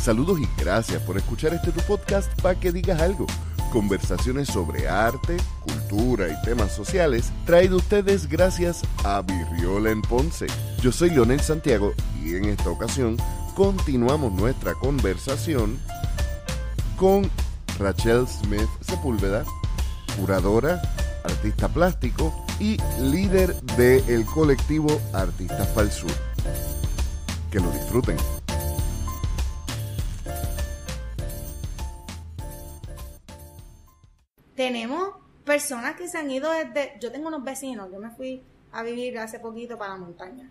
Saludos y gracias por escuchar este tu podcast para que digas algo. Conversaciones sobre arte, cultura y temas sociales traído ustedes gracias a Virriola en Ponce. Yo soy Leonel Santiago y en esta ocasión continuamos nuestra conversación con Rachel Smith Sepúlveda, curadora, artista plástico y líder del colectivo Artistas para el Sur. Que lo disfruten. Tenemos personas que se han ido desde... Yo tengo unos vecinos, yo me fui a vivir hace poquito para la montaña.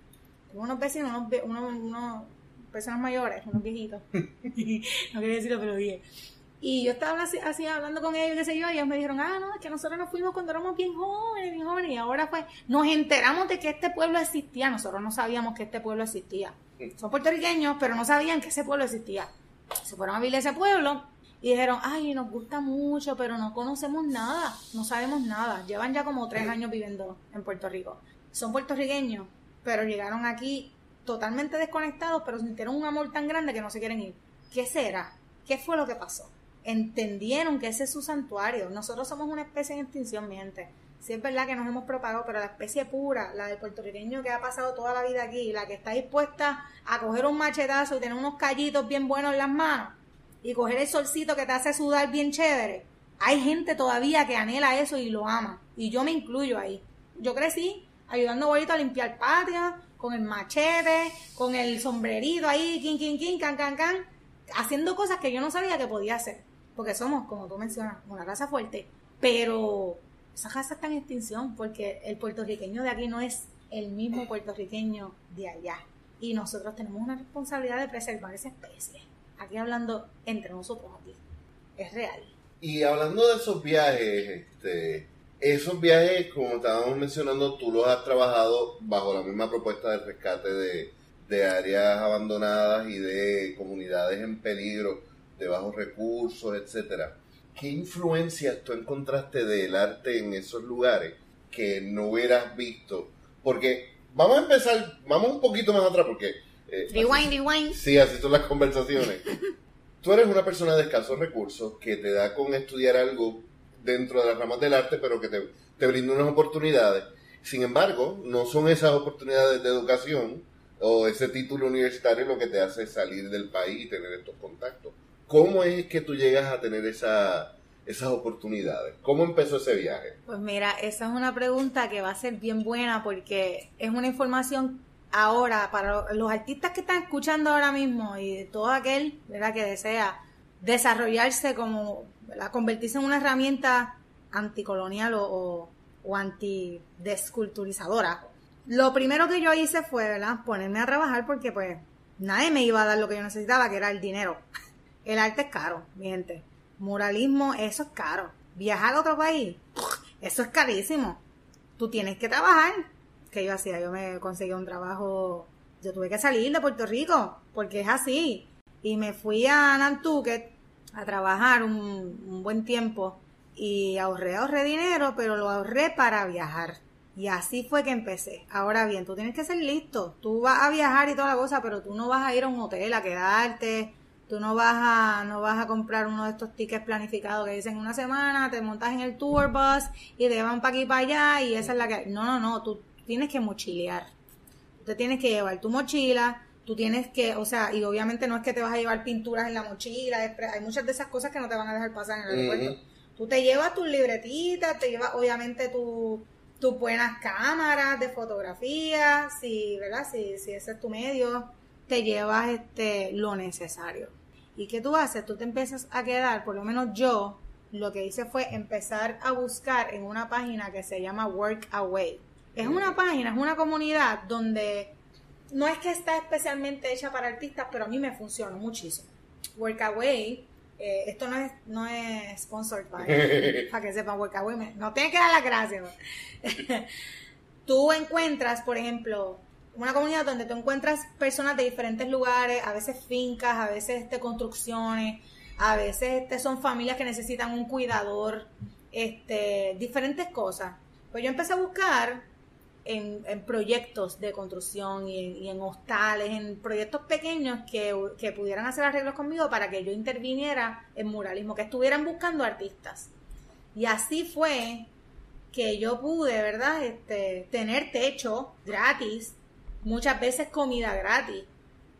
Tengo unos vecinos, unos, ve- unos, unos personas mayores, unos viejitos. no quería decirlo, pero dije. Y yo estaba así, así hablando con ellos, qué sé yo, y ellos me dijeron, ah, no, es que nosotros nos fuimos cuando éramos bien jóvenes, bien jóvenes, y ahora pues nos enteramos de que este pueblo existía, nosotros no sabíamos que este pueblo existía. Son puertorriqueños, pero no sabían que ese pueblo existía. Se fueron a vivir a ese pueblo y dijeron, ay, nos gusta mucho, pero no conocemos nada, no sabemos nada. Llevan ya como tres años viviendo en Puerto Rico. Son puertorriqueños, pero llegaron aquí totalmente desconectados, pero sintieron un amor tan grande que no se quieren ir. ¿Qué será? ¿Qué fue lo que pasó? Entendieron que ese es su santuario. Nosotros somos una especie en extinción, mi gente. Sí es verdad que nos hemos propagado, pero la especie pura, la del puertorriqueño que ha pasado toda la vida aquí, la que está dispuesta a coger un machetazo y tener unos callitos bien buenos en las manos y coger el solcito que te hace sudar bien chévere. Hay gente todavía que anhela eso y lo ama. Y yo me incluyo ahí. Yo crecí ayudando a abuelito a limpiar patio, con el machete, con el sombrerito ahí, kin, kin, kin, can, can, can, haciendo cosas que yo no sabía que podía hacer. Porque somos, como tú mencionas, una raza fuerte. Pero esa raza está en extinción porque el puertorriqueño de aquí no es el mismo puertorriqueño de allá. Y nosotros tenemos una responsabilidad de preservar esa especie. Aquí hablando entre nosotros aquí. Es real. Y hablando de esos viajes, este, esos viajes, como estábamos mencionando, tú los has trabajado bajo la misma propuesta de rescate de, de áreas abandonadas y de comunidades en peligro, de bajos recursos, etcétera. ¿Qué influencias tú encontraste del arte en esos lugares que no hubieras visto? Porque vamos a empezar, vamos un poquito más atrás, porque... eh, Rewind, rewind. Sí, así son las conversaciones. Tú eres una persona de escasos recursos que te da con estudiar algo dentro de las ramas del arte, pero que te, te brinda unas oportunidades. Sin embargo, no son esas oportunidades de educación o ese título universitario lo que te hace salir del país y tener estos contactos. ¿Cómo es que tú llegas a tener esa, esas oportunidades? ¿Cómo empezó ese viaje? Pues mira, esa es una pregunta que va a ser bien buena porque es una información ahora para los artistas que están escuchando ahora mismo y todo aquel ¿verdad? que desea desarrollarse como, ¿verdad? convertirse en una herramienta anticolonial o, o, o antidesculturizadora. Lo primero que yo hice fue ¿verdad? ponerme a trabajar porque pues nadie me iba a dar lo que yo necesitaba, que era el dinero. El arte es caro, mi gente. Muralismo, eso es caro. Viajar a otro país, eso es carísimo. Tú tienes que trabajar. ¿Qué yo hacía? Yo me conseguí un trabajo. Yo tuve que salir de Puerto Rico, porque es así. Y me fui a Nantucket a trabajar un, buen tiempo. Y ahorré, ahorré dinero, pero lo ahorré para viajar. Y así fue que empecé. Ahora bien, tú tienes que ser listo. Tú vas a viajar y toda la cosa, pero tú no vas a ir a un hotel a quedarte. Tú no vas a, no vas a comprar uno de estos tickets planificados que dicen una semana, te montas en el tour bus y te van para aquí y para allá y esa es la que... No, no, no, tú tienes que mochilear. Tú te tienes que llevar tu mochila, tú tienes que, o sea, y obviamente no es que te vas a llevar pinturas en la mochila, hay muchas de esas cosas que no te van a dejar pasar en el aeropuerto. Tú te llevas tus libretitas, te llevas obviamente tu- tus buenas cámaras de fotografía, si, ¿verdad? Si, si ese es tu medio, te llevas este lo necesario. ¿Y qué tú haces? Tú te empiezas a quedar, por lo menos yo, lo que hice fue empezar a buscar en una página que se llama Workaway. Es una página, es una comunidad donde no es que está especialmente hecha para artistas, pero a mí me funcionó muchísimo. Workaway, eh, esto no es, no es sponsored by, para que sepan, Workaway, me- no tiene que dar las gracias. ¿no? tú encuentras, por ejemplo, una comunidad donde tú encuentras personas de diferentes lugares, a veces fincas, a veces este, construcciones, a veces este, son familias que necesitan un cuidador, este, diferentes cosas. Pues yo empecé a buscar en, proyectos de construcción y en, y en hostales, en proyectos pequeños que, que pudieran hacer arreglos conmigo para que yo interviniera en muralismo, que estuvieran buscando artistas. Y así fue que yo pude, ¿verdad? Este, tener techo gratis, muchas veces comida gratis,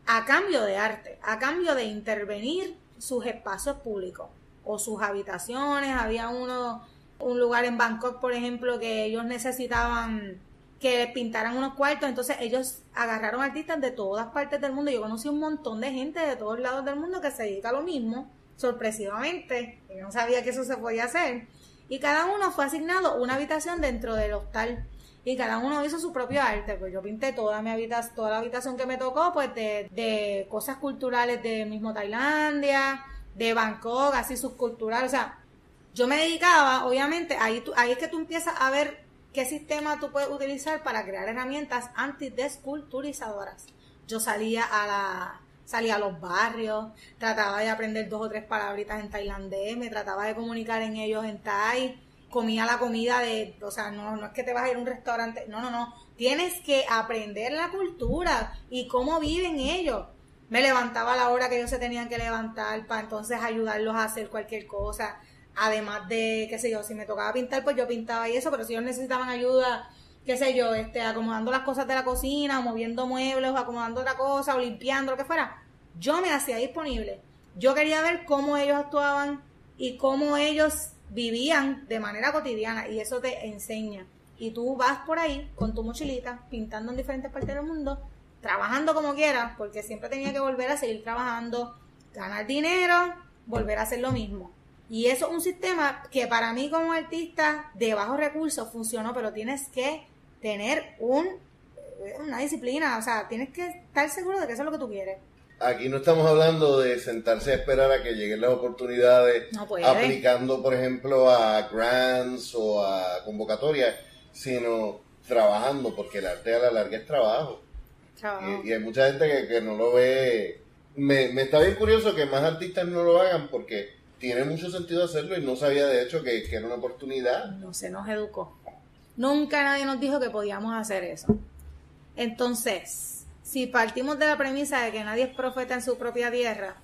a cambio de arte, a cambio de intervenir sus espacios públicos o sus habitaciones. Había uno, un lugar en Bangkok, por ejemplo, que ellos necesitaban que pintaran unos cuartos, entonces ellos agarraron artistas de todas partes del mundo. Yo conocí un montón de gente de todos lados del mundo que se dedica a lo mismo, sorpresivamente, yo no sabía que eso se podía hacer. Y cada uno fue asignado una habitación dentro del hostal. Y cada uno hizo su propio arte. Pues yo pinté toda mi habitación, toda la habitación que me tocó, pues de, de cosas culturales de mismo Tailandia, de Bangkok, así subcultural. O sea, yo me dedicaba, obviamente, ahí, ahí es que tú empiezas a ver qué sistema tú puedes utilizar para crear herramientas antidesculturizadoras. Yo salía a la salía a los barrios, trataba de aprender dos o tres palabritas en tailandés, me trataba de comunicar en ellos en thai, comía la comida de, o sea, no, no es que te vas a ir a un restaurante, no, no, no, tienes que aprender la cultura y cómo viven ellos. Me levantaba a la hora que ellos se tenían que levantar para entonces ayudarlos a hacer cualquier cosa. Además de, qué sé yo, si me tocaba pintar, pues yo pintaba y eso, pero si ellos necesitaban ayuda, qué sé yo, este, acomodando las cosas de la cocina, o moviendo muebles, o acomodando otra cosa, o limpiando, lo que fuera, yo me hacía disponible. Yo quería ver cómo ellos actuaban y cómo ellos vivían de manera cotidiana y eso te enseña. Y tú vas por ahí con tu mochilita, pintando en diferentes partes del mundo, trabajando como quieras, porque siempre tenía que volver a seguir trabajando, ganar dinero, volver a hacer lo mismo. Y eso es un sistema que para mí como artista de bajos recursos funcionó, pero tienes que tener un, una disciplina, o sea, tienes que estar seguro de que eso es lo que tú quieres. Aquí no estamos hablando de sentarse a esperar a que lleguen las oportunidades aplicando, por ejemplo, a grants o a convocatorias, sino trabajando, porque el arte a la larga es trabajo. Y, hay mucha gente que, no lo ve. Me, me, está bien curioso que más artistas no lo hagan porque tiene mucho sentido hacerlo y no sabía de hecho que, era una oportunidad. No se nos educó. Nunca nadie nos dijo que podíamos hacer eso. Entonces, si partimos de la premisa de que nadie es profeta en su propia tierra,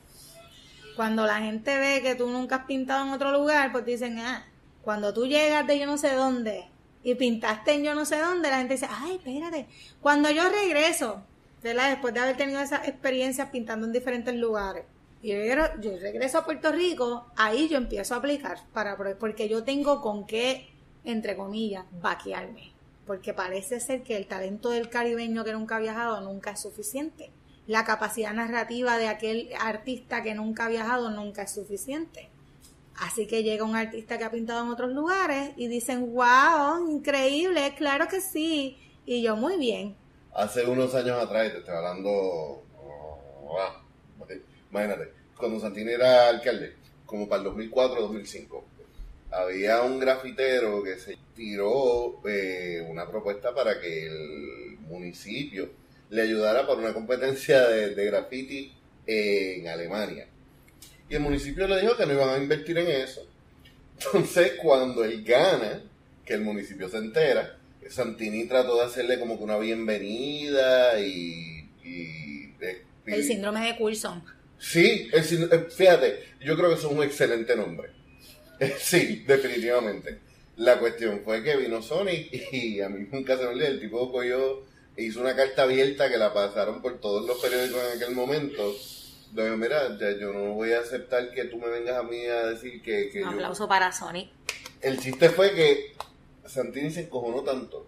cuando la gente ve que tú nunca has pintado en otro lugar, pues dicen, ah, cuando tú llegas de yo no sé dónde y pintaste en yo no sé dónde, la gente dice, ay, espérate, cuando yo regreso, después de haber tenido esas experiencias pintando en diferentes lugares, y yo, regreso a Puerto Rico, ahí yo empiezo a aplicar, para porque yo tengo con qué, entre comillas, vaquearme porque parece ser que el talento del caribeño que nunca ha viajado nunca es suficiente. La capacidad narrativa de aquel artista que nunca ha viajado nunca es suficiente. Así que llega un artista que ha pintado en otros lugares y dicen, wow, increíble, claro que sí. Y yo, muy bien. Hace unos años atrás, te estoy hablando, oh, imagínate, cuando Santini era alcalde, como para el 2004-2005 había un grafitero que se tiró eh, una propuesta para que el municipio le ayudara para una competencia de, de graffiti en Alemania. Y el municipio le dijo que no iban a invertir en eso. Entonces, cuando él gana, que el municipio se entera, Santini trató de hacerle como que una bienvenida y... el síndrome de Coulson. Sí, el, eh, fíjate, yo creo que eso es un excelente nombre. sí, definitivamente. La cuestión fue que vino Sonic y a mí nunca se me olvidó. El tipo cogió, hizo una carta abierta que la pasaron por todos los periódicos en aquel momento. Donde, mira, yo no voy a aceptar que tú me vengas a mí a decir que. Un aplauso para Sonic. El chiste fue que Santini se encojonó tanto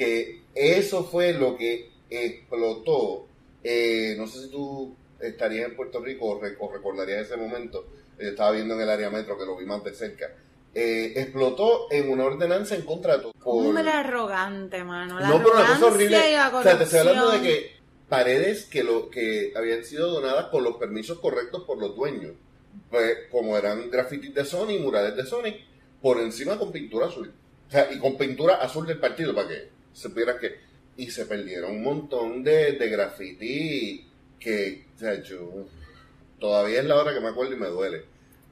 que eso fue lo que explotó. Eh, no sé si tú estarías en Puerto Rico o, o recordarías ese momento yo estaba viendo en el área metro que lo vi más de cerca. Eh, explotó en una ordenanza en contra de todo. Hombre arrogante, mano. La no, pero una cosa horrible. O sea, te estoy hablando de que paredes que lo que habían sido donadas con los permisos correctos por los dueños. Pues, como eran grafitis de Sony, murales de Sony, por encima con pintura azul. O sea, y con pintura azul del partido, para que se pudiera que. Y se perdieron un montón de, de graffiti que, o sea, yo todavía es la hora que me acuerdo y me duele.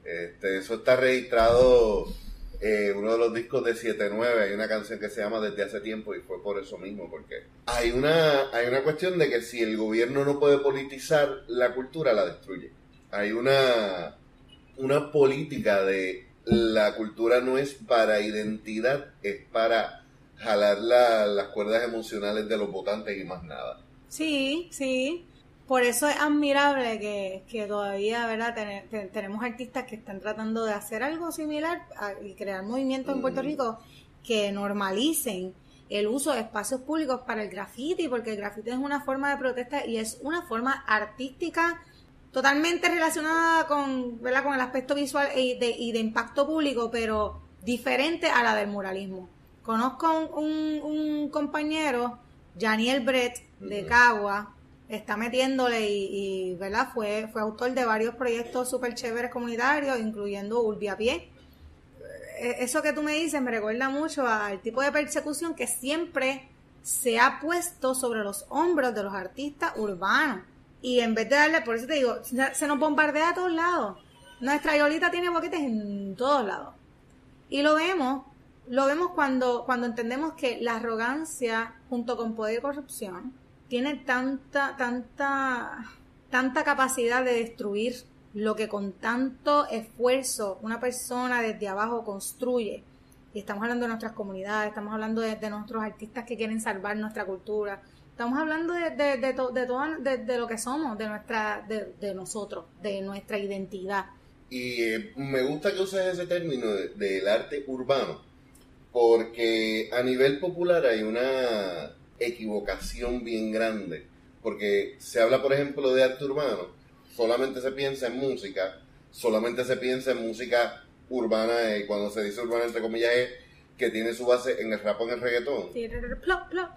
Este, eso está registrado eh, uno de los discos de 7-9, hay una canción que se llama Desde hace tiempo y fue por eso mismo, porque hay una, hay una cuestión de que si el gobierno no puede politizar la cultura, la destruye. Hay una, una política de la cultura no es para identidad, es para jalar las cuerdas emocionales de los votantes y más nada. Sí, sí. Por eso es admirable que, que todavía ¿verdad? tenemos artistas que están tratando de hacer algo similar y crear movimientos en Puerto Rico que normalicen el uso de espacios públicos para el graffiti, porque el graffiti es una forma de protesta y es una forma artística totalmente relacionada con, ¿verdad? con el aspecto visual y de, y de impacto público, pero diferente a la del muralismo. Conozco un, un, compañero, Janiel Brett, de Cagua, está metiéndole y, ¿verdad? Fue, fue autor de varios proyectos súper chéveres comunitarios, incluyendo Urbi a pie. Eh, eso que tú me dices me recuerda mucho al tipo de persecución que siempre se ha puesto sobre los hombros de los artistas urbanos. Y en vez de darle, por eso te digo, se nos bombardea a todos lados. Nuestra Yolita tiene boquetes en todos lados. Y lo vemos, lo vemos cuando, cuando entendemos que la arrogancia junto con poder y corrupción tiene tanta, tanta, tanta capacidad de destruir lo que con tanto esfuerzo una persona desde abajo construye. Y estamos hablando de nuestras comunidades, estamos hablando de, nuestros artistas que quieren salvar nuestra cultura, Estamos hablando de, de, de, de, de, lo que somos, de, nuestra, de, nosotros, de nuestra identidad. Y eh, me gusta que uses ese término del arte urbano, porque a nivel popular hay una equivocación bien grande, porque se habla, por ejemplo, de arte urbano, solamente se piensa en música, solamente se piensa en música urbana, y cuando se dice urbana, entre comillas, es que tiene su base en el rap o en el reggaetón.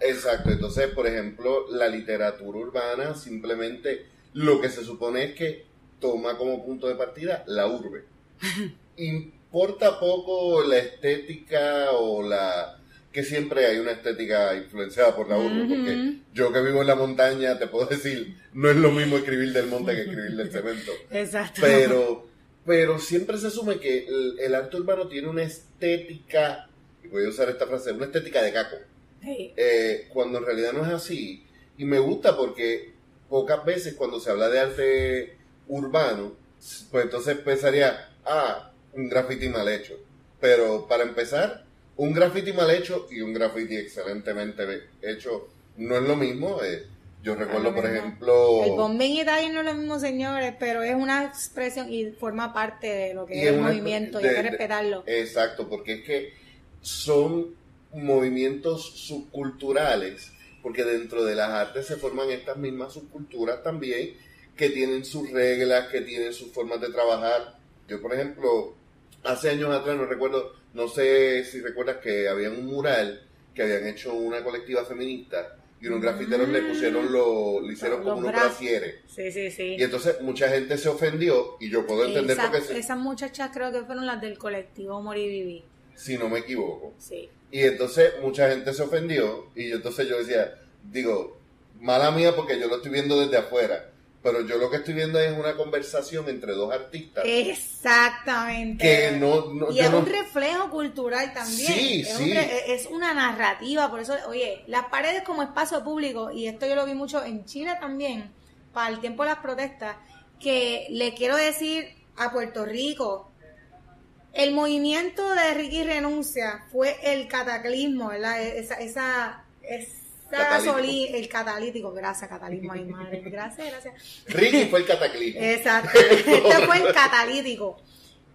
Exacto, entonces, por ejemplo, la literatura urbana simplemente lo que se supone es que toma como punto de partida la urbe. Importa poco la estética o la que siempre hay una estética influenciada por la urbe, porque yo que vivo en la montaña te puedo decir, no es lo mismo escribir del monte que escribir del cemento. Exacto. Pero, pero siempre se asume que el arte urbano tiene una estética voy a usar esta frase, una estética de caco. Eh, cuando en realidad no es así. Y me gusta porque pocas veces cuando se habla de arte urbano, pues entonces pensaría, ah, un graffiti mal hecho. Pero para empezar, un graffiti mal hecho y un graffiti excelentemente hecho no es lo mismo. Eh, yo recuerdo, por ejemplo... El bombing y tal no es lo mismo, señores, pero es una expresión y forma parte de lo que es, el movimiento y hay que respetarlo. Exacto, porque es que son movimientos subculturales, porque dentro de las artes se forman estas mismas subculturas también, que tienen sus reglas, que tienen sus formas de trabajar. Yo, por ejemplo, hace años atrás, no recuerdo, no sé si recuerdas que había un mural que habían hecho una colectiva feminista y unos grafiteros le pusieron lo, le hicieron como unos brasieres. Sí, sí, sí. Y entonces mucha gente se ofendió y yo puedo entender por qué. Esas muchachas creo que fueron las del colectivo Morivivi si no me equivoco. Sí. Y entonces mucha gente se ofendió y entonces yo decía, digo, mala mía porque yo lo estoy viendo desde afuera. Pero yo lo que estoy viendo es una conversación entre dos artistas. Exactamente. Que no, y es un reflejo cultural también. Sí, es sí. es una narrativa. Por eso, oye, las paredes como espacio público, y esto yo lo vi mucho en Chile también, para el tiempo de las protestas, que le quiero decir a Puerto Rico, el movimiento de Ricky Renuncia fue el cataclismo, ¿verdad? E-, esa, esa, el catalítico, gracias, cataclismo, ay madre, gracias, gracias. Ricky fue el cataclismo. Exacto, este fue el catalítico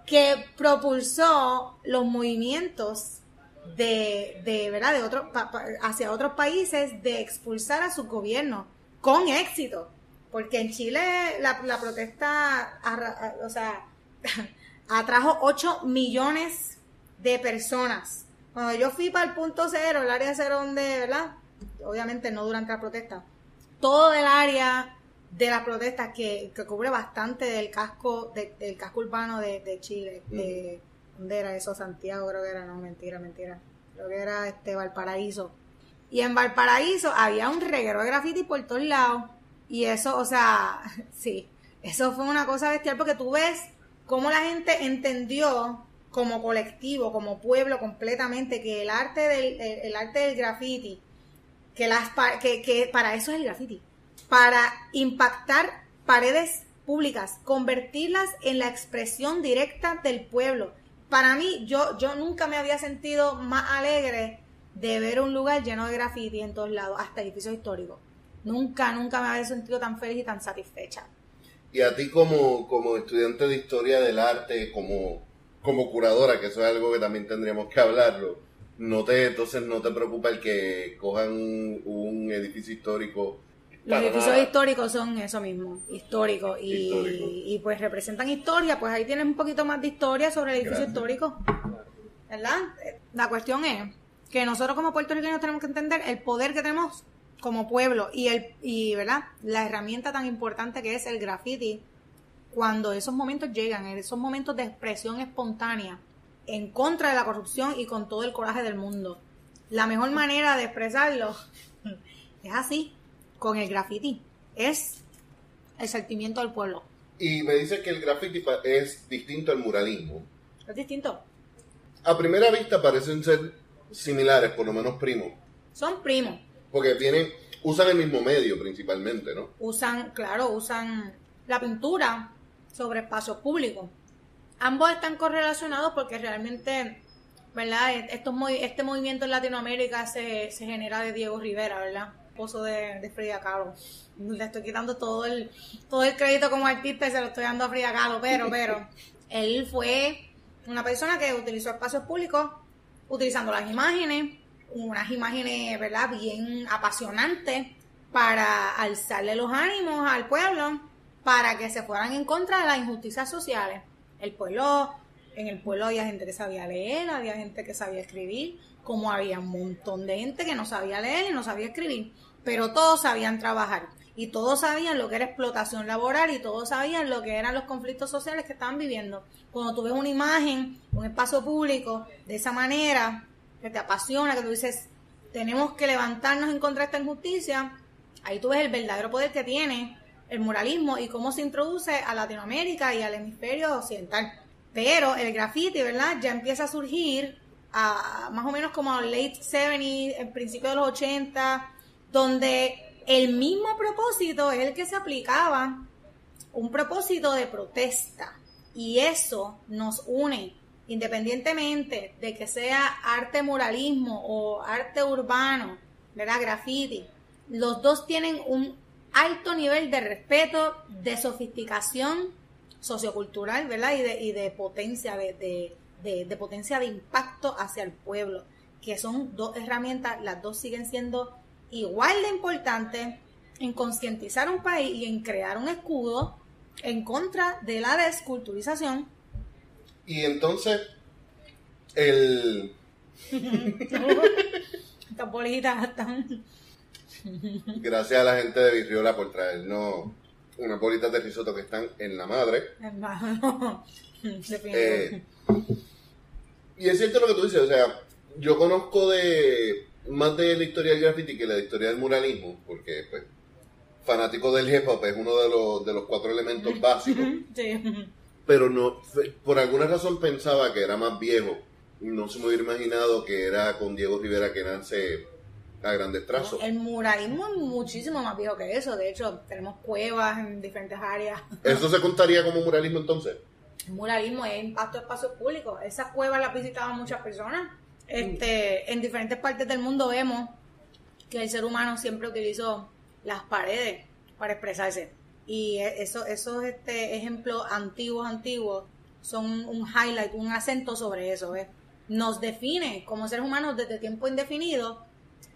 que propulsó los movimientos de, de ¿verdad? De otro, hacia otros países de expulsar a su gobierno con éxito. Porque en Chile la, la protesta, o sea, atrajo 8 millones de personas. Cuando yo fui para el punto cero, el área cero donde, ¿verdad? Obviamente no durante la protesta. Todo el área de la protesta que, cubre bastante del casco, del casco urbano de, Chile. De, ¿Dónde era eso? Santiago creo que era, no, mentira, mentira. Creo que era este Valparaíso. Y en Valparaíso había un reguero de graffiti por todos lados. Y eso, o sea, sí, eso fue una cosa bestial porque tú ves cómo la gente entendió como colectivo, como pueblo completamente, que el arte del, el, el arte del graffiti, que, las, que, que para eso es el graffiti, para impactar paredes públicas, convertirlas en la expresión directa del pueblo. Para mí, yo, yo nunca me había sentido más alegre de ver un lugar lleno de graffiti en todos lados, hasta edificios históricos. Nunca, nunca me había sentido tan feliz y tan satisfecha. Y a ti como, como estudiante de historia del arte, como, como curadora, que eso es algo que también tendríamos que hablarlo, no te, entonces no te preocupa el que cojan un, un edificio histórico. Los edificios nada. históricos son eso mismo, históricos. Y, Histórico. y pues representan historia, pues ahí tienes un poquito más de historia sobre el edificio Gracias. histórico. ¿Verdad? La cuestión es que nosotros como puertorriqueños tenemos que entender el poder que tenemos como pueblo y el y verdad la herramienta tan importante que es el graffiti cuando esos momentos llegan esos momentos de expresión espontánea en contra de la corrupción y con todo el coraje del mundo la mejor manera de expresarlo es así con el graffiti es el sentimiento del pueblo Y me dices que el graffiti es distinto al muralismo. es distinto A primera vista parecen ser similares, por lo menos primos, son primos porque tienen, usan el mismo medio principalmente, ¿no? usan, claro, usan la pintura sobre espacios públicos. Ambos están correlacionados porque realmente, ¿verdad? Estos, este movimiento en Latinoamérica se, se genera de Diego Rivera, ¿verdad? Esposo de, de Frida Kahlo. Le estoy quitando todo el, todo el crédito como artista y se lo estoy dando a Frida Kahlo, pero, pero, él fue una persona que utilizó espacios públicos utilizando las imágenes, unas imágenes, ¿verdad?, bien apasionantes para alzarle los ánimos al pueblo, para que se fueran en contra de las injusticias sociales. El pueblo, en el pueblo había gente que sabía leer, había gente que sabía escribir, como había un montón de gente que no sabía leer y no sabía escribir, pero todos sabían trabajar y todos sabían lo que era explotación laboral y todos sabían lo que eran los conflictos sociales que estaban viviendo. Cuando tú ves una imagen, un espacio público, de esa manera, que te apasiona, que tú dices, tenemos que levantarnos en contra de esta injusticia, ahí tú ves el verdadero poder que tiene el muralismo y cómo se introduce a Latinoamérica y al hemisferio occidental. Pero el graffiti, ¿verdad? Ya empieza a surgir a, más o menos como a late 70s, en principio de los 80, donde el mismo propósito es el que se aplicaba, un propósito de protesta. Y eso nos une, independientemente de que sea arte muralismo o arte urbano, ¿verdad? Graffiti. Los dos tienen un alto nivel de respeto, de sofisticación sociocultural, ¿verdad? Y de, y de potencia, de, de, de- de potencia de impacto hacia el pueblo, que son dos herramientas, las dos siguen siendo igual de importantes en concientizar un país y en crear un escudo en contra de la desculturización. Y entonces, el, Estas bolitas están... gracias a la gente de Virriola por traernos unas bolitas de risotto que están en la madre. Hermano. Eh, y es cierto lo que tú dices, o sea, yo conozco de más de la historia del graffiti que la historia del muralismo, porque pues fanático del hip hop es uno de los, de los cuatro elementos básicos, Sí. pero no, por alguna razón pensaba que era más viejo, no se me hubiera imaginado que era con Diego Rivera que nace a grandes trazos. El muralismo es muchísimo más viejo que eso. De hecho, tenemos cuevas en diferentes áreas. ¿Eso se contaría como muralismo entonces? El muralismo es impacto de espacios públicos. Esas cuevas las visitaban muchas personas. Este, en diferentes partes del mundo vemos que el ser humano siempre utilizó las paredes para expresarse. Y e- eso, esos este, ejemplos antiguos, antiguos, son un highlight, un acento sobre eso. ¿ves? Nos define como seres humanos desde tiempo indefinido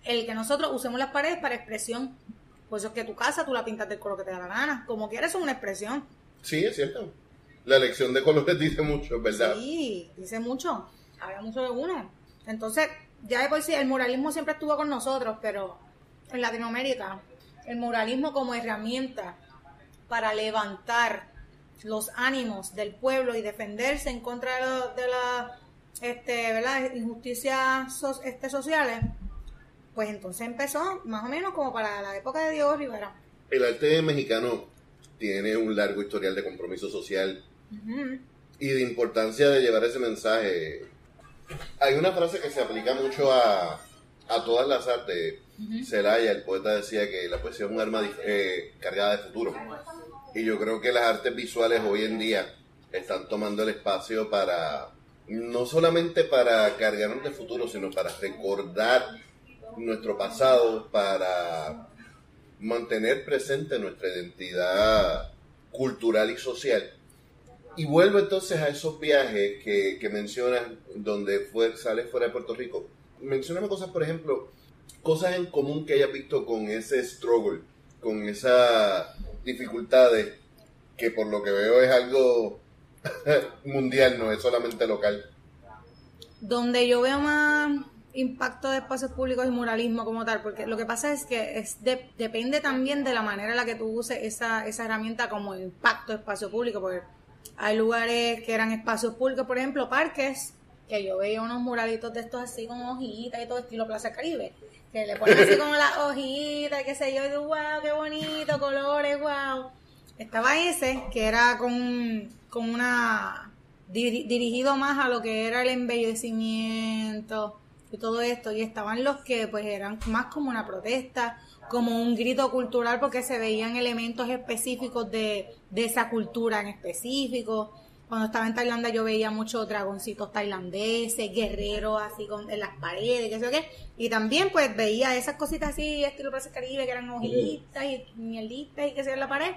el que nosotros usemos las paredes para expresión. Por eso es que tu casa tú la pintas del color que te da la gana. Como quieras, es una expresión. Sí, es cierto. La elección de colores dice mucho, es verdad. Sí, dice mucho. Habla mucho de uno. Entonces, ya de por sí, el muralismo siempre estuvo con nosotros, pero en Latinoamérica, el muralismo como herramienta para levantar los ánimos del pueblo y defenderse en contra de, de la este, ¿verdad? injusticias so- este, sociales, pues entonces empezó más o menos como para la época de Diego Rivera. El arte mexicano tiene un largo historial de compromiso social Ujú. y de importancia de llevar ese mensaje. Hay una frase que se aplica mucho a, a todas las artes. Celaya, el poeta, decía que la poesía es un arma eh, cargada de futuro. Y yo creo que las artes visuales hoy en día están tomando el espacio para, no solamente para cargarnos de futuro, sino para recordar nuestro pasado, para mantener presente nuestra identidad cultural y social. Y vuelvo entonces a esos viajes que, que mencionas donde fue, sales fuera de Puerto Rico. Mencioname cosas, por ejemplo, cosas en común que hayas visto con ese struggle, con esas dificultades, que por lo que veo es algo mundial, no es solamente local. Donde yo veo más impacto de espacios públicos y muralismo como tal, porque lo que pasa es que es depende también de la manera en la que tú uses esa, esa herramienta como impacto de espacio público, porque hay lugares que eran espacios públicos, por ejemplo, parques, que yo veía unos muralitos de estos así con hojitas y todo estilo Plaza Caribe, que le ponen así como las hojitas, qué sé yo, y digo, wow, qué bonito, colores, wow. Estaba ese, que era con, con una, dirigido más a lo que era el embellecimiento y todo esto, y estaban los que pues eran más como una protesta, como un grito cultural porque se veían elementos específicos de, de esa cultura en específico cuando estaba en Tailandia yo veía muchos dragoncitos tailandeses, guerreros así con, en las paredes, qué sé qué. Y también pues veía esas cositas así, estilo Plaza Caribe, que eran hojitas y mielitas y qué sé yo en la pared.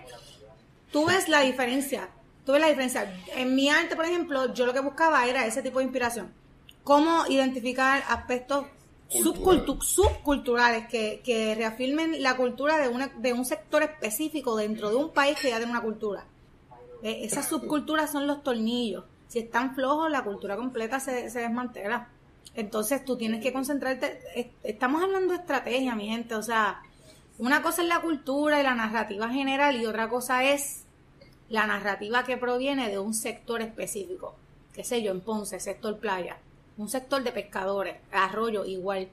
Tú ves la diferencia, tú ves la diferencia. En mi arte, por ejemplo, yo lo que buscaba era ese tipo de inspiración. Cómo identificar aspectos subculturales que, que reafirmen la cultura de, una, de un sector específico dentro de un país que ya tiene una cultura eh, esas subculturas son los tornillos. Si están flojos, la cultura completa se, se desmantela. Entonces tú tienes que concentrarte. Estamos hablando de estrategia, mi gente. O sea, una cosa es la cultura y la narrativa general y otra cosa es la narrativa que proviene de un sector específico. Qué sé yo, en Ponce, sector playa. Un sector de pescadores, arroyo, igual.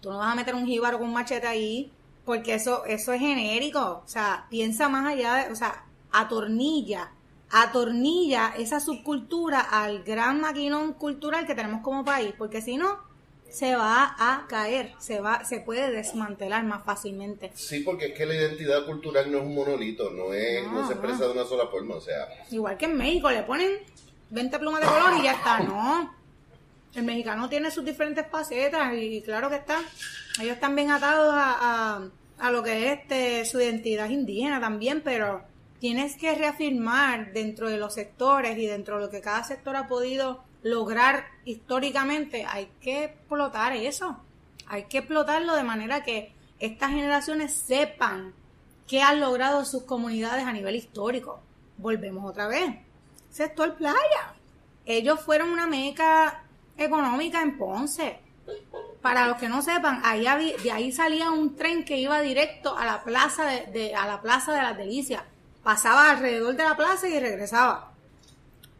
Tú no vas a meter un jíbaro con un machete ahí porque eso, eso es genérico. O sea, piensa más allá de, o sea, atornilla atornilla esa subcultura al gran maquinón cultural que tenemos como país, porque si no, se va a caer, se va, se puede desmantelar más fácilmente. Sí, porque es que la identidad cultural no es un monolito, no es, no, se expresa de una sola forma, o sea. Igual que en México, le ponen 20 plumas de color y ya está, no. El mexicano tiene sus diferentes facetas y claro que está. Ellos están bien atados a, a, lo que es este, su identidad indígena también, pero tienes que reafirmar dentro de los sectores y dentro de lo que cada sector ha podido lograr históricamente, hay que explotar eso. Hay que explotarlo de manera que estas generaciones sepan qué han logrado sus comunidades a nivel histórico. Volvemos otra vez. Sector playa. Ellos fueron una meca económica en Ponce. Para los que no sepan, ahí de ahí salía un tren que iba directo a la plaza de a la plaza de las Delicias pasaba alrededor de la plaza y regresaba.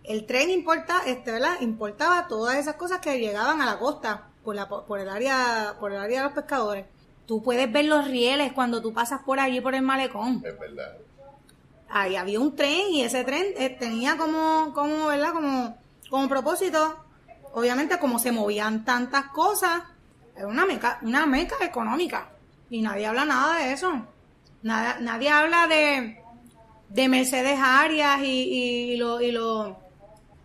El tren importa, este, ¿verdad? importaba todas esas cosas que llegaban a la costa por, la, por, el área, por el área de los pescadores. Tú puedes ver los rieles cuando tú pasas por allí por el malecón. Es verdad. Ahí había un tren y ese tren eh, tenía como, como, ¿verdad? Como, como propósito, obviamente como se movían tantas cosas, era una meca, una meca económica. Y nadie habla nada de eso. Nada, nadie habla de, de Mercedes Arias y, y, y los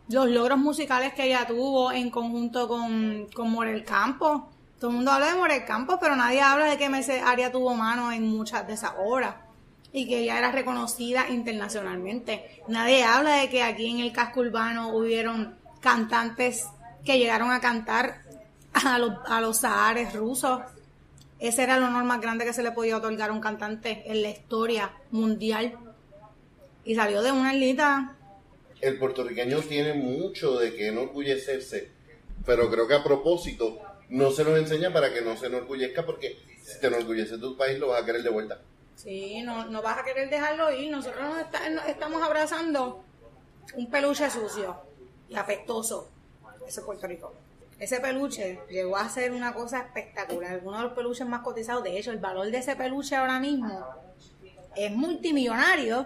logros musicales que ella tuvo en conjunto con, con Morel Campos. Todo el mundo habla de Morel Campos, pero nadie habla de que Mercedes Arias tuvo mano en muchas de esas obras y que ella era reconocida internacionalmente. Nadie habla de que aquí en el casco urbano hubieron cantantes que llegaron a cantar a los, a los sahares rusos. Ese era el honor más grande que se le podía otorgar a un cantante en la historia mundial y salió de una islita. El puertorriqueño tiene mucho de que enorgullecerse, pero creo que a propósito no se nos enseña para que no se enorgullezca, porque si te enorgullece tu país lo vas a querer de vuelta. Sí, no, no vas a querer dejarlo ir. Nosotros nos estamos abrazando un peluche sucio y apestoso. Ese Puerto Rico. Ese peluche llegó a ser una cosa espectacular. Uno de los peluches más cotizados. De hecho, el valor de ese peluche ahora mismo es multimillonario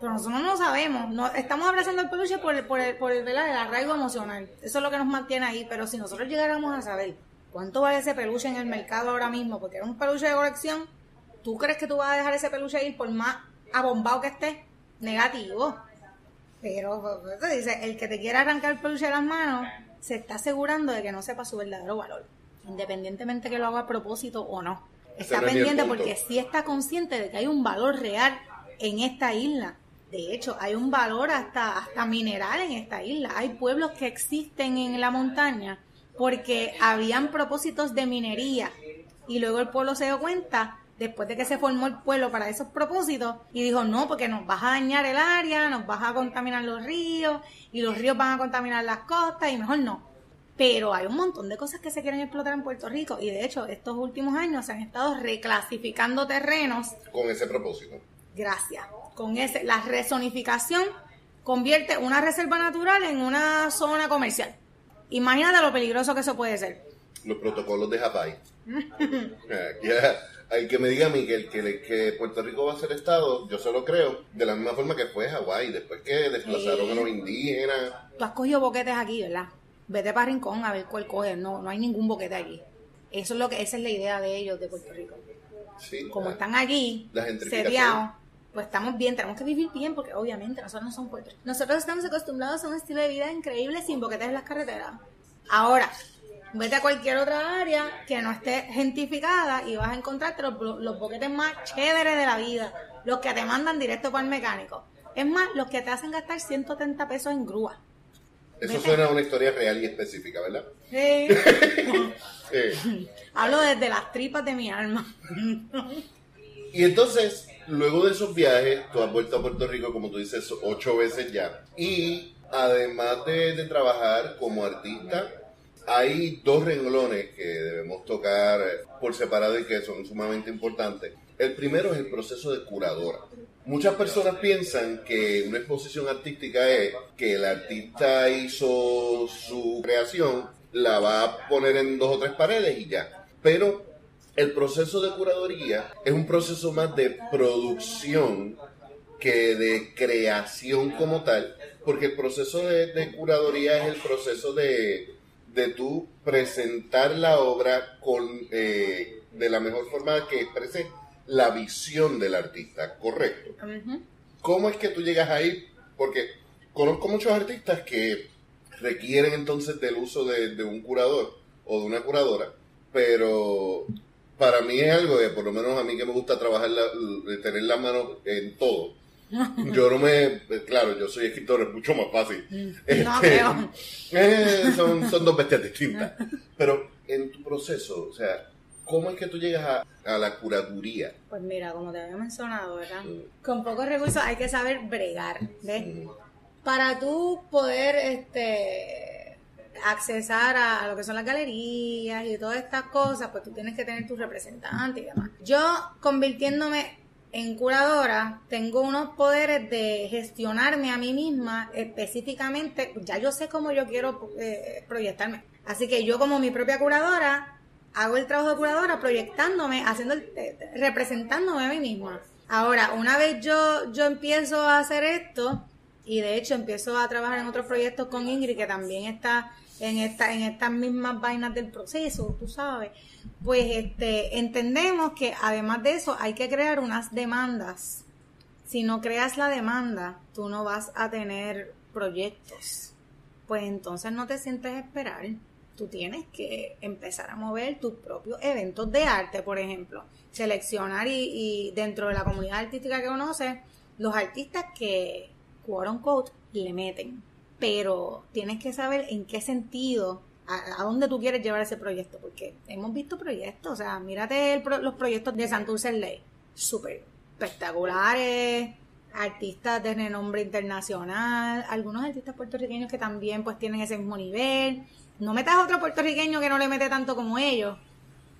Pero nosotros no lo sabemos. No, estamos abrazando el peluche por el, por el, por el, el arraigo emocional. Eso es lo que nos mantiene ahí. Pero si nosotros llegáramos a saber cuánto vale ese peluche en el mercado ahora mismo, porque era un peluche de colección, ¿tú crees que tú vas a dejar ese peluche ir por más abombado que esté? Negativo. Pero pues, eso dice, el que te quiera arrancar el peluche de las manos se está asegurando de que no sepa su verdadero valor, independientemente que lo haga a propósito o no. Está pendiente porque sí está consciente de que hay un valor real en esta isla. De hecho, hay un valor hasta, hasta mineral en esta isla. Hay pueblos que existen en la montaña porque habían propósitos de minería y luego el pueblo se dio cuenta después de que se formó el pueblo para esos propósitos y dijo no porque nos vas a dañar el área nos vas a contaminar los ríos y los ríos van a contaminar las costas y mejor no pero hay un montón de cosas que se quieren explotar en Puerto Rico y de hecho estos últimos años se han estado reclasificando terrenos. Con ese propósito. gracias. Con ese la rezonificación convierte una reserva natural en una zona comercial. Imagínate lo peligroso que eso puede ser. Los protocolos de. Aquí, Al que me diga a mí que, el- que, que Puerto Rico va a ser Estado, yo se lo creo, de la misma forma que fue Hawái, después que desplazaron a los indígenas. Tú has cogido boquetes aquí, ¿verdad? Vete para Rincón a ver cuál coges. No, no hay ningún boquete aquí. Eso es lo que, esa es la idea de ellos de Puerto Rico. Sí, Como la- están allí, seriados, pues estamos bien, tenemos que vivir bien porque obviamente nosotros no somos Puerto Rico. Nosotros estamos acostumbrados a un estilo de vida increíble sin boquetes en las carreteras. Ahora, vete a cualquier otra área que no esté gentificada y vas a encontrarte los, los boquetes más chéveres de la vida, los que te mandan directo para el mecánico. Es más, los que te hacen gastar 130 pesos en grúa. Eso Vete. suena a una historia real y específica, ¿verdad? Sí. Eh, Hablo desde las tripas de mi alma. Y entonces, luego de esos viajes, tú has vuelto a Puerto Rico, como tú dices, ocho veces ya. Y además de, de trabajar como artista, hay dos renglones que debemos tocar por separado y que son sumamente importantes. El primero es el proceso de curadora. Muchas personas piensan que una exposición artística es que el artista hizo su creación, la va a poner en dos o tres paredes y ya. Pero el proceso de curaduría es un proceso más de producción que de creación como tal, porque el proceso de, de curaduría es el proceso de, de tú presentar la obra con, eh, de la mejor forma que exprese la visión del artista, correcto. ¿Cómo es que tú llegas ahí? Porque conozco muchos artistas que requieren entonces del uso de, de un curador o de una curadora, pero para mí es algo que por lo menos a mí que me gusta trabajar, la, tener la mano en todo. Yo no me, claro, yo soy escritor, es mucho más fácil. No Este, creo. eh, son, son dos bestias distintas. Pero en tu proceso, o sea, ¿cómo es que tú llegas a, a la curaduría? Pues mira, como te había mencionado, ¿verdad? Mm. Con pocos recursos hay que saber bregar, ¿ves? Mm, Para tú poder este accesar a, a lo que son las galerías y todas estas cosas, pues tú tienes que tener tus representantes y demás. Yo, convirtiéndome en curadora, tengo unos poderes de gestionarme a mí misma específicamente, ya yo sé cómo yo quiero eh, proyectarme. Así que yo como mi propia curadora, hago el trabajo de curadora proyectándome, haciendo eh, representándome a mí misma. Ahora, una vez yo, yo empiezo a hacer esto, y de hecho empiezo a trabajar en otros proyectos con Ingrid, que también está en esta, en estas mismas vainas del proceso, tú sabes, pues este, entendemos que además de eso hay que crear unas demandas. Si no creas la demanda, tú no vas a tener proyectos. Pues entonces no te sientes a esperar. Tú tienes que empezar a mover tus propios eventos de arte, por ejemplo. Seleccionar y, y dentro de la comunidad artística que conoces, los artistas que, quote unquote, le meten. Pero tienes que saber en qué sentido, a, dónde tú quieres llevar ese proyecto, porque hemos visto proyectos, o sea, mírate los proyectos de Santurce Ley, súper espectaculares, artistas de renombre internacional, algunos artistas puertorriqueños que también pues tienen ese mismo nivel. No metas a otro puertorriqueño que no le mete tanto como ellos,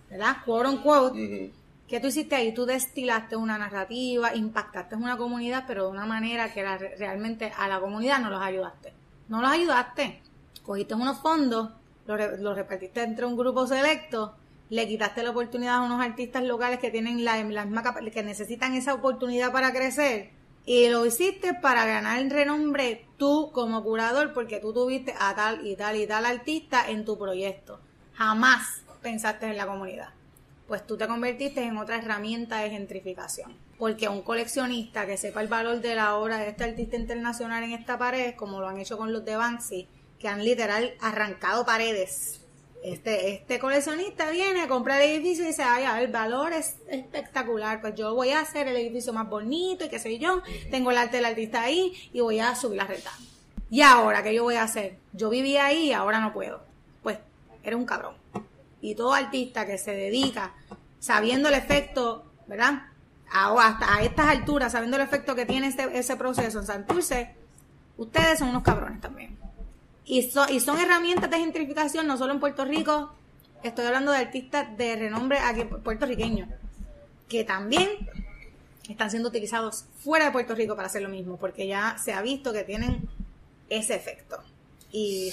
¿verdad? Quote unquote. ujú. ¿Qué tú hiciste ahí? Tú destilaste una narrativa, impactaste en una comunidad, pero de una manera que realmente a la comunidad no los ayudaste. No los ayudaste. Cogiste unos fondos, los, los repartiste entre un grupo selecto, le quitaste la oportunidad a unos artistas locales que tienen la, la misma que necesitan esa oportunidad para crecer Y lo hiciste para ganar el renombre tú como curador porque tú tuviste a tal y tal y tal artista en tu proyecto. Jamás pensaste en la comunidad. Pues tú te convertiste en otra herramienta de gentrificación. Porque un coleccionista que sepa el valor de la obra de este artista internacional en esta pared, como lo han hecho con los de Banksy, que han literal arrancado paredes este, este coleccionista viene, compra el edificio y dice, ay, el valor es espectacular, pues yo voy a hacer el edificio más bonito y qué sé yo, tengo el arte del artista ahí y voy a subir la renta. Y ahora, ¿qué yo voy a hacer? Yo vivía ahí y ahora no puedo. Pues, eres un cabrón. Y todo artista que se dedica, sabiendo el efecto, ¿verdad? hasta a estas alturas, sabiendo el efecto que tiene ese, ese proceso en Santurce, ustedes son unos cabrones también. Y, y son herramientas de gentrificación no solo en Puerto Rico, estoy hablando de artistas de renombre aquí puertorriqueños, que también están siendo utilizados fuera de Puerto Rico para hacer lo mismo, porque ya se ha visto que tienen ese efecto. Y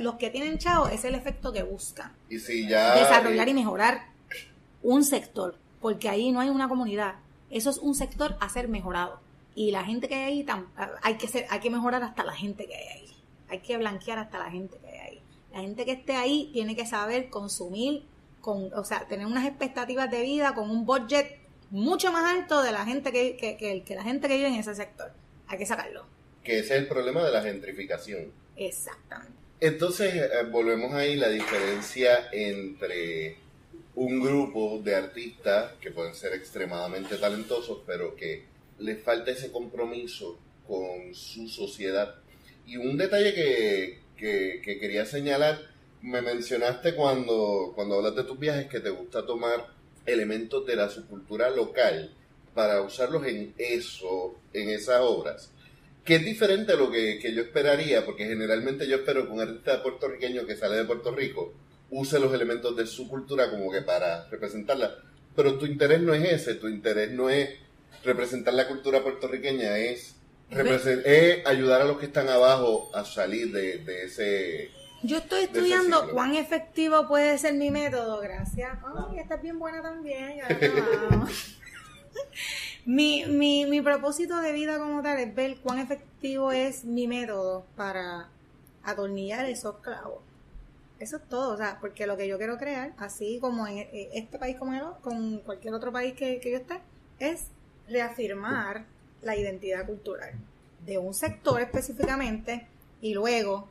los que tienen chao es el efecto que buscan. Y si ya, Desarrollar y mejorar un sector, porque ahí no hay una comunidad. Eso es un sector a ser mejorado. Y la gente que hay ahí, hay que, ser, hay que mejorar hasta la gente que hay ahí hay que blanquear hasta la gente que hay ahí. La gente que esté ahí tiene que saber consumir, con, o sea, tener unas expectativas de vida con un budget mucho más alto de la gente que, que, que, la gente que vive en ese sector. Hay que sacarlo. Que ese es el problema de la gentrificación. Exactamente. Entonces, eh, volvemos ahí la diferencia entre un grupo de artistas que pueden ser extremadamente talentosos, pero que les falta ese compromiso con su sociedad y un detalle que, quería señalar, me mencionaste cuando, cuando hablas de tus viajes que te gusta tomar elementos de la subcultura local para usarlos en eso, en esas obras. Que es diferente a lo que, yo esperaría, porque generalmente yo espero que un artista puertorriqueño que sale de Puerto Rico use los elementos de su cultura como que para representarla. Pero tu interés no es ese, tu interés no es representar la cultura puertorriqueña, es es ayudar a los que están abajo a salir de, ese... Yo estoy estudiando cuán efectivo puede ser mi método, gracias. Ay, estás bien buena también. mi, mi, mi propósito de vida como tal es ver cuán efectivo es mi método para atornillar esos clavos. Eso es todo, o sea, porque lo que yo quiero crear, así como en este país como en con cualquier otro país que, que yo esté, es reafirmar la identidad cultural de un sector específicamente y luego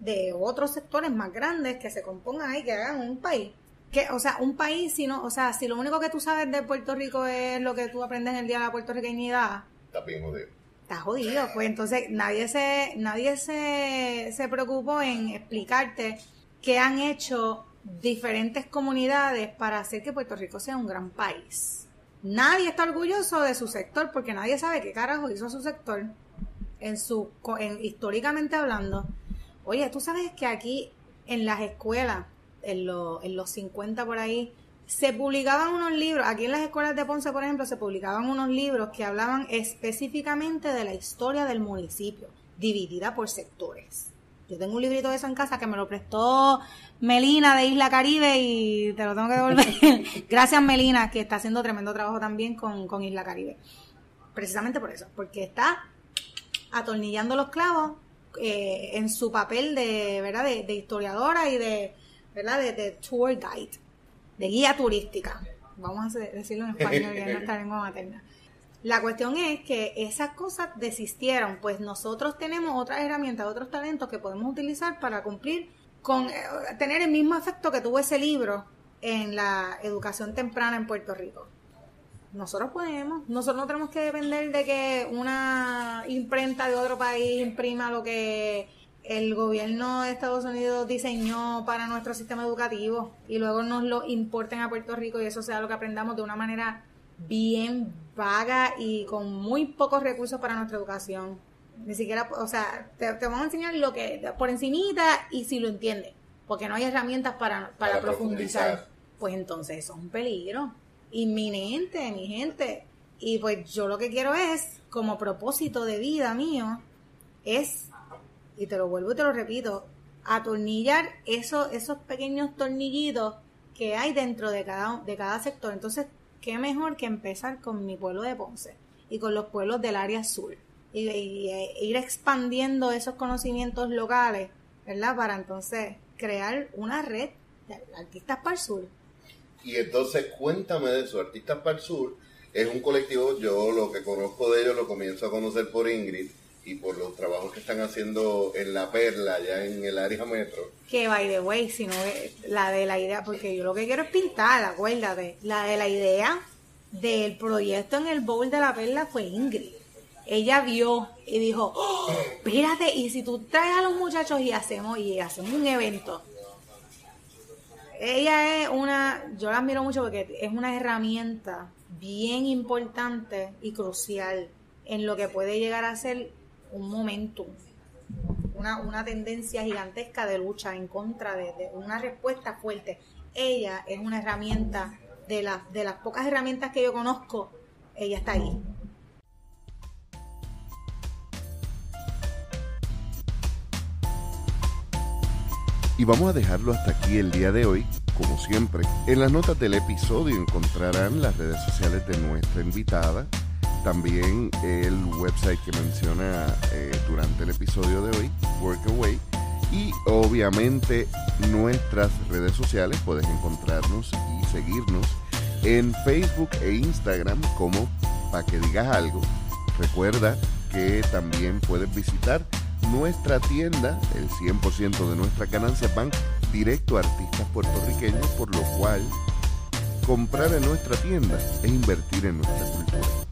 de otros sectores más grandes que se compongan ahí, que hagan un país. Que, o sea, un país, si no, o sea, si lo único que tú sabes de Puerto Rico es lo que tú aprendes en el día de la puertorriqueñidad. Está bien jodido. Está jodido, pues entonces nadie se, nadie se, se preocupó en explicarte qué han hecho diferentes comunidades para hacer que Puerto Rico sea un gran país. Nadie está orgulloso de su sector porque nadie sabe qué carajo hizo su sector en su en, históricamente hablando. Oye, tú sabes que aquí en las escuelas, en, en los 50 por ahí, se publicaban unos libros, aquí en las escuelas de Ponce, por ejemplo, se publicaban unos libros que hablaban específicamente de la historia del municipio, dividida por sectores. Yo tengo un librito de eso en casa que me lo prestó Melina de Isla Caribe y te lo tengo que devolver. Gracias Melina, que está haciendo tremendo trabajo también con, Isla Caribe. Precisamente por eso, porque está atornillando los clavos eh, en su papel de, ¿verdad? De, historiadora y de, ¿verdad? De, tour guide, de guía turística. Vamos a decirlo en español, que es nuestra lengua materna. La cuestión es que esas cosas desistieron, pues nosotros tenemos otras herramientas, otros talentos que podemos utilizar para cumplir con eh, tener el mismo efecto que tuvo ese libro en la educación temprana en Puerto Rico. Nosotros podemos, nosotros no tenemos que depender de que una imprenta de otro país imprima lo que el gobierno de Estados Unidos diseñó para nuestro sistema educativo y luego nos lo importen a Puerto Rico y eso sea lo que aprendamos de una manera bien vaga y con muy pocos recursos para nuestra educación. Ni siquiera, o sea, te, vamos a enseñar lo que por encimita y si lo entiendes, porque no hay herramientas para, para, profundizar. Pues entonces eso es un peligro inminente, mi gente. Y pues yo lo que quiero es, como propósito de vida mío, es, y te lo vuelvo y te lo repito, atornillar esos, esos pequeños tornillitos que hay dentro de cada, de cada sector. Entonces, qué mejor que empezar con mi pueblo de Ponce. y con los pueblos del área sur. Y, e ir expandiendo esos conocimientos locales, ¿verdad? Para entonces crear una red de artistas para el sur. Y entonces cuéntame de eso, Artistas para el Sur es un colectivo, yo lo que conozco de ellos lo comienzo a conocer por Ingrid y por los trabajos que están haciendo en La Perla, allá en el área metro. Que by the way, si no la de la idea, porque yo lo que quiero es pintar, acuérdate, la de la idea del proyecto en el bowl de La Perla fue Ingrid. Ella vio y dijo, oh, espérate, y si tú traes a los muchachos y hacemos, y hacemos un evento. Ella es una, yo la admiro mucho porque es una herramienta bien importante y crucial en lo que puede llegar a ser un momentum, una, una tendencia gigantesca de lucha en contra de, una respuesta fuerte. Ella es una herramienta, de, de las pocas herramientas que yo conozco, ella está ahí. Y vamos a dejarlo hasta aquí el día de hoy. Como siempre, en las notas del episodio encontrarán las redes sociales de nuestra invitada, también el website que menciona eh, durante el episodio de hoy, Workaway, y obviamente nuestras redes sociales. Puedes encontrarnos y seguirnos en Facebook e Instagram como para que digas algo. Recuerda que también puedes visitar nuestra tienda, el 100% de nuestra ganancia van directo a artistas puertorriqueños, por lo cual comprar en nuestra tienda es invertir en nuestra cultura.